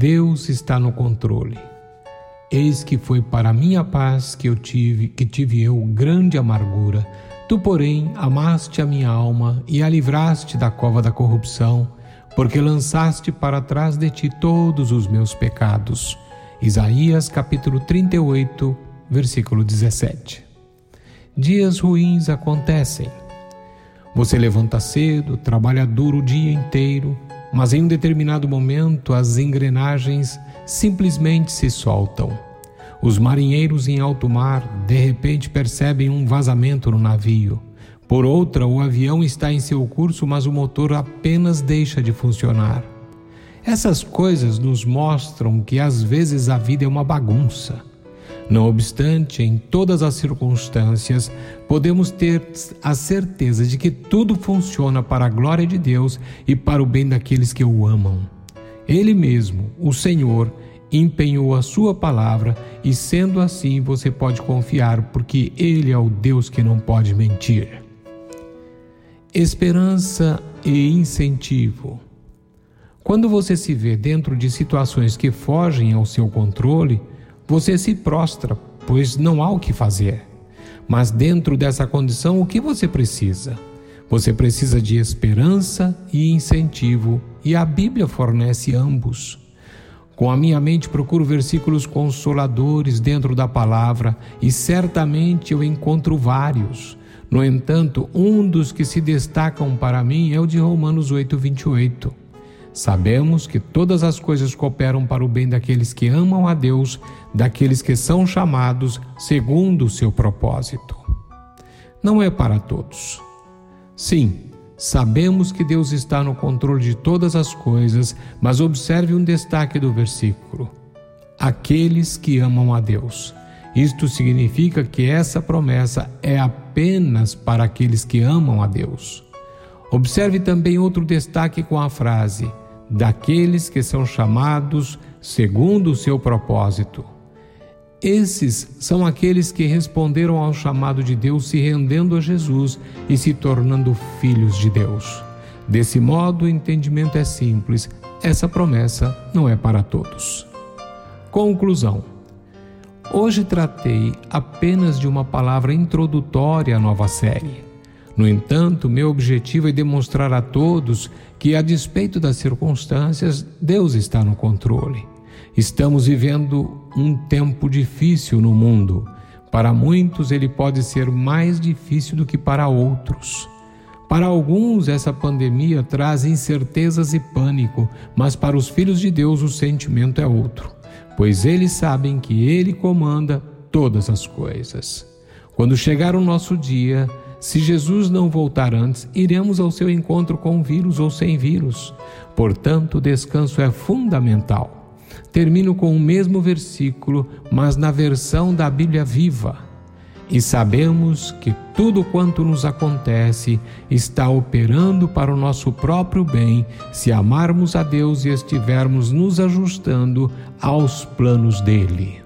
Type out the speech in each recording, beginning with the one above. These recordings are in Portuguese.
Deus está no controle. Eis que foi para minha paz que eu tive, que tive eu grande amargura. Tu, porém, amaste a minha alma e a livraste da cova da corrupção, porque lançaste para trás de ti todos os meus pecados. Isaías capítulo 38, versículo 17. Dias ruins acontecem. Você levanta cedo, trabalha duro o dia inteiro, mas em um determinado momento as engrenagens simplesmente se soltam. Os marinheiros em alto mar de repente percebem um vazamento no navio. Por outra, o avião está em seu curso, mas o motor apenas deixa de funcionar. Essas coisas nos mostram que às vezes a vida é uma bagunça. Não obstante, em todas as circunstâncias, podemos ter a certeza de que tudo funciona para a glória de Deus e para o bem daqueles que o amam. Ele mesmo, o Senhor, empenhou a sua palavra e, sendo assim, você pode confiar, porque Ele é o Deus que não pode mentir. Esperança e incentivo. Quando você se vê dentro de situações que fogem ao seu controle, você se prostra, pois não há o que fazer. Mas dentro dessa condição, o que você precisa? Você precisa de esperança e incentivo, e a Bíblia fornece ambos. Com a minha mente procuro versículos consoladores dentro da palavra e certamente eu encontro vários. No entanto, um dos que se destacam para mim é o de Romanos 8, 28. Sabemos que todas as coisas cooperam para o bem daqueles que amam a Deus, daqueles que são chamados segundo o seu propósito. Não é para todos. Sim, sabemos que Deus está no controle de todas as coisas, mas observe um destaque do versículo: aqueles que amam a Deus. Isto significa que essa promessa é apenas para aqueles que amam a Deus. Observe também outro destaque com a frase: daqueles que são chamados segundo o seu propósito. Esses são aqueles que responderam ao chamado de Deus, se rendendo a Jesus e se tornando filhos de Deus. Desse modo, o entendimento é simples: essa promessa não é para todos. Conclusão. Hoje tratei apenas de uma palavra introdutória à nova série. No entanto, meu objetivo é demonstrar a todos que, a despeito das circunstâncias, Deus está no controle. Estamos vivendo um tempo difícil no mundo. Para muitos, ele pode ser mais difícil do que para outros. Para alguns, essa pandemia traz incertezas e pânico, mas para os filhos de Deus, o sentimento é outro, pois eles sabem que Ele comanda todas as coisas. Quando chegar o nosso dia, se Jesus não voltar antes, iremos ao seu encontro com vírus ou sem vírus. Portanto, o descanso é fundamental. Termino com o mesmo versículo, mas na versão da Bíblia viva. E sabemos que tudo quanto nos acontece está operando para o nosso próprio bem, se amarmos a Deus e estivermos nos ajustando aos planos dele.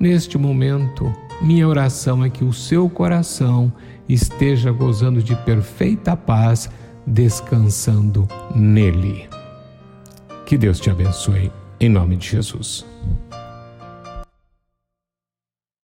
Neste momento, minha oração é que o seu coração esteja gozando de perfeita paz, descansando nele. Que Deus te abençoe, em nome de Jesus.